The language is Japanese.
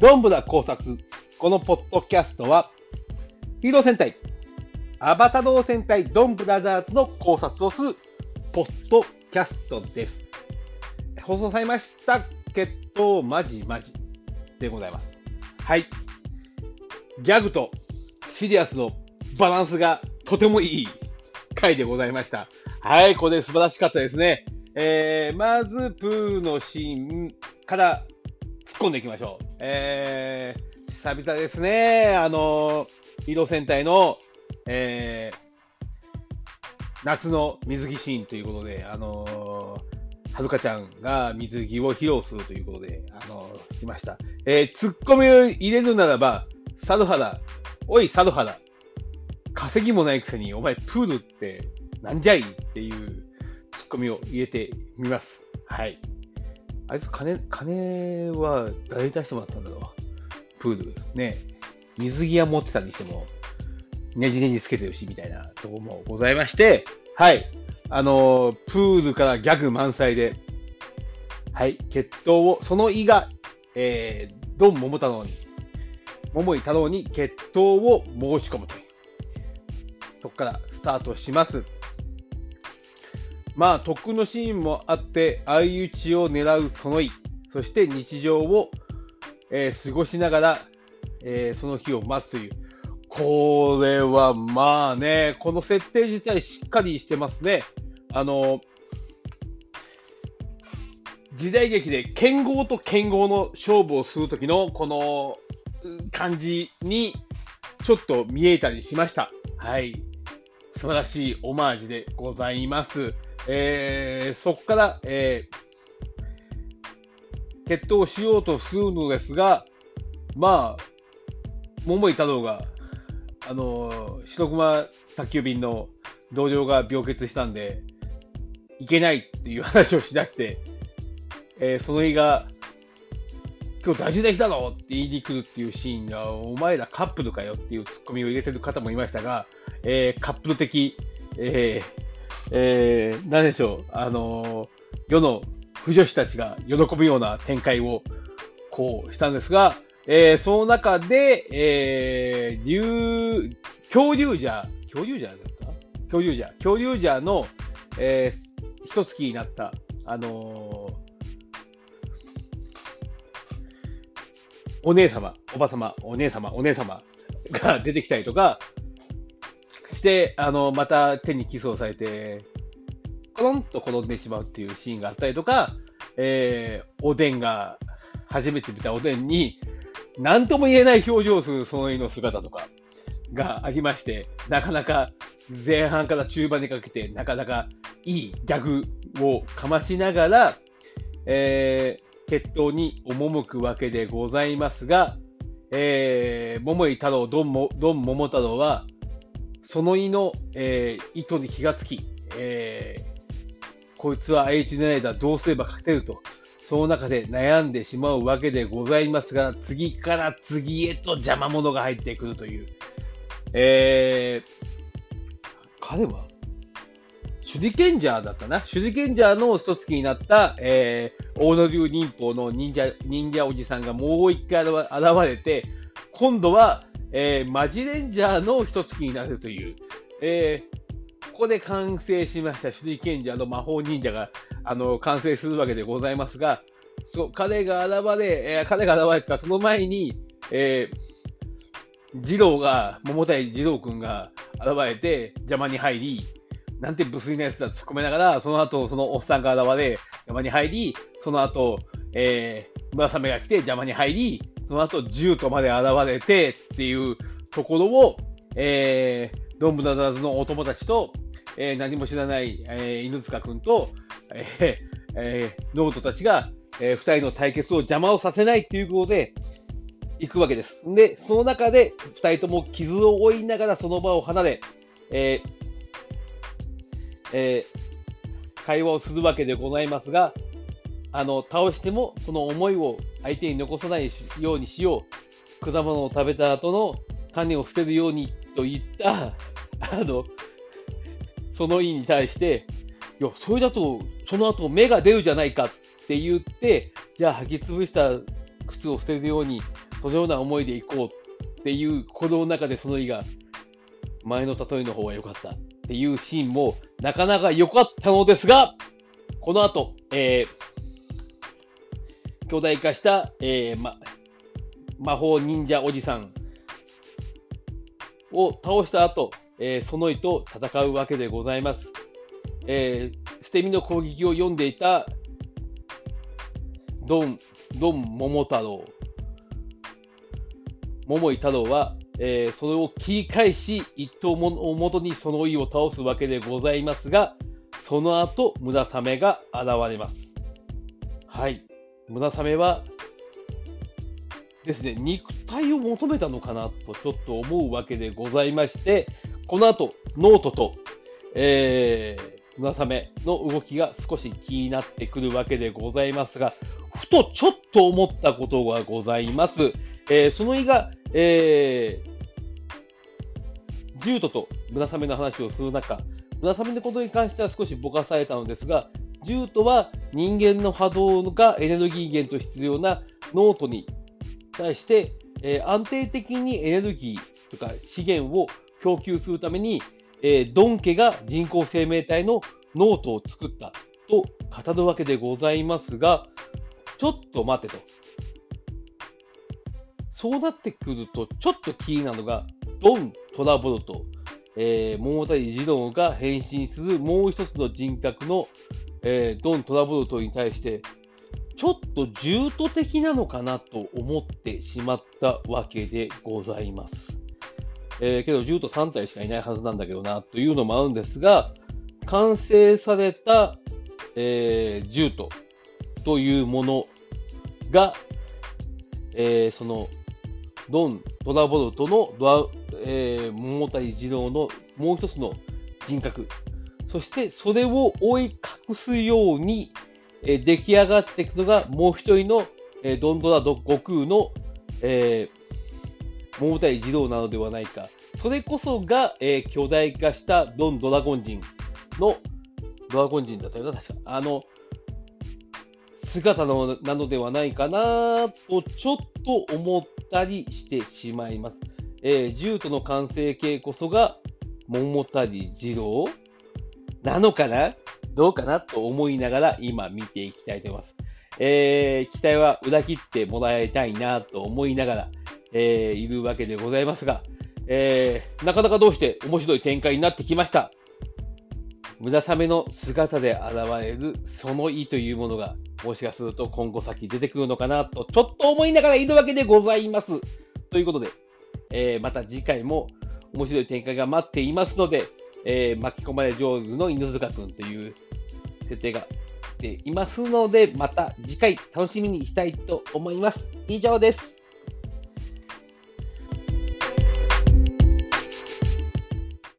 どんぶら考察。このポッドキャストは、ヒーロー戦隊、アバタロー戦隊ドンブラザーズの考察をするポッドキャストです。放送されました決闘マジマジでございます。はい。ギャグとシリアスのバランスがとてもいい回でございました。はい、これ素晴らしかったですね。えー、まず、プーのシーンから突っ込んでいきましょう。えー、久々ですね。あの、移動戦隊の、えー、夏の水着シーンということで、あのー、はるかちゃんが水着を披露するということで、あのー、来ました。えー、ツッコミを入れるならば、サルハラ、おい、サルハラ、稼ぎもないくせに、お前、プールってなんじゃい？っていうツッコミを入れてみます。はい。あいつ金、金は誰に出してもらったんだろう？プール。ね。水着は持ってたにしても、ねじねじつけてるし、みたいなとこもございまして、はい。あの、プールからギャグ満載で、はい。決闘を、その意が、えー、ドン桃太郎に、桃井太郎に決闘を申し込むという。そこからスタートします。まあ、特訓のシーンもあって、相打ちを狙うその意、そして日常を、えー、過ごしながら、えー、その日を待つという。これはまあね、この設定自体しっかりしてますね。あの、時代劇で剣豪と剣豪の勝負をするときのこの感じにちょっと見えたりしました。はい。素晴らしいオマージュでございます。えー、そこから、えー、決闘しようとするのですが、まあ、桃井太郎が、あのー、白熊宅急便の同僚が病欠したんで、いけないっていう話をしだして、えー、その日が、今日大事な日だろって言いに来るっていうシーンが、お前らカップルかよっていうツッコミを入れてる方もいましたが、えー、カップル的、えー、えー、何でしょう、あのー、世の不女子たちが喜ぶような展開を、こうしたんですが、えー、その中で、えー、竜、恐竜じゃ、恐竜じゃだった恐竜じゃ、恐竜じゃの、えー、一月になった、あのー、お姉様、おば様、お姉様、お姉様が出てきたりとか、して、あの、また手にキスをされて、コロンと転んでしまうっていうシーンがあったりとか、えー、おでんが、初めて見たおでんに、何とも言えない表情をするその絵の姿とかがありまして、なかなか前半から中盤にかけて、なかなかいいギャグをかましながら、えー、決闘に赴くわけでございますが、えー、桃井太郎、ドンも、ドン桃太郎は、その胃の、えー、意図に気がつき、えー、こいつは H 狙いだ、どうすれば勝てると、その中で悩んでしまうわけでございますが、次から次へと邪魔者が入ってくるという。えー、彼は手裏剣ジャーだったな。手裏剣ジャーの一月になった、えー、大野流忍法の忍者、忍者おじさんがもう一回現れて、今度は、えー、マジレンジャーの一月になるという、えー、ここで完成しました。手裏剣者の魔法忍者があの完成するわけでございますが、そ彼が現れ、えー、彼が現れたその前に、えー、二郎が、桃谷二郎君が現れて邪魔に入り、なんて無粋なやつだと突っ込めながら、その後、そのおっさんが現れ、邪魔に入り、その後、えー、村雨が来て邪魔に入り、その後、ジュートまで現れてっていうところを、えー、ドンブラザーズのお友達と、えー、何も知らない、えー、犬塚君と、えーえー、ノートたちが、えー、2人の対決を邪魔をさせないっていうことで、行くわけです。で、その中で2人とも傷を負いながらその場を離れ、えーえー、会話をするわけでございますが、あの、倒してもその思いを相手に残さないようにしよう。果物を食べた後の種を捨てるようにといった、あの、その意に対して、いや、それだと、その後芽が出るじゃないかって言って、じゃあ履き潰した靴を捨てるように、そのような思いでいこうっていう子の中でその意が前の例えの方が良かったっていうシーンもなかなか良かったのですが、この後、えー、巨大化した、えーま、魔法忍者おじさんを倒した後、えー、その意と戦うわけでございます。えー、捨て身の攻撃を読んでいたドン、ドン桃太郎、桃井太郎は、えー、それを切り返し、一刀をもとにその意を倒すわけでございますが、その後、村雨が現れます。はい。村雨は、ですね、肉体を求めたのかなとちょっと思うわけでございまして、この後、脳人と、えー、村雨の動きが少し気になってくるわけでございますが、ふとちょっと思ったことがございます。えー、ソノイが、えー、ジュートと村雨の話をする中、村雨のことに関しては少しぼかされたのですが、ジュートは人間の波動がエネルギー源と必要な脳人に対して、えー、安定的にエネルギーとか資源を供給するために、えー、ドン家が人工生命体の脳人を作ったと語るわけでございますが、ちょっと待てと。そうなってくると、ちょっと気になるのが、ドントラボルト、えー、桃谷ジロウが変身するもう一つの人格の、えー、ドン・トラボルトに対して、ちょっと重ー的なのかなと思ってしまったわけでございます。えー、けど、ジュート3体しかいないはずなんだけどな、というのもあるんですが、完成された、えー、ジュートというものが、えー、そのドン・トラボルトのドア、えー、桃谷二郎のもう一つの人格、そしてそれを覆い隠すように、え、出来上がっていくのがもう一人の、えー、ドンドラド悟空の、えー、桃谷二郎なのではないか。それこそが、えー、巨大化したドン・ドラゴン人の、ドラゴン人だったよな、確か。あの、姿のなのではないかなとちょっと思ったりしてしまいます。えー、ジュートの完成形こそが桃谷二郎なのかな？どうかなと思いながら今見ていきたいと思います。えー、期待は裏切ってもらいたいなと思いながら、えー、いるわけでございますが、えー、なかなかどうして面白い展開になってきました。村雨の姿で現れるその意というものがもしかすると今後先出てくるのかなと、ちょっと思いながらいるわけでございます。ということで、えー、また次回も面白い展開が待っていますので、えー、巻き込まれ上手の犬塚くんという設定が出ていますので、また次回楽しみにしたいと思います。以上です。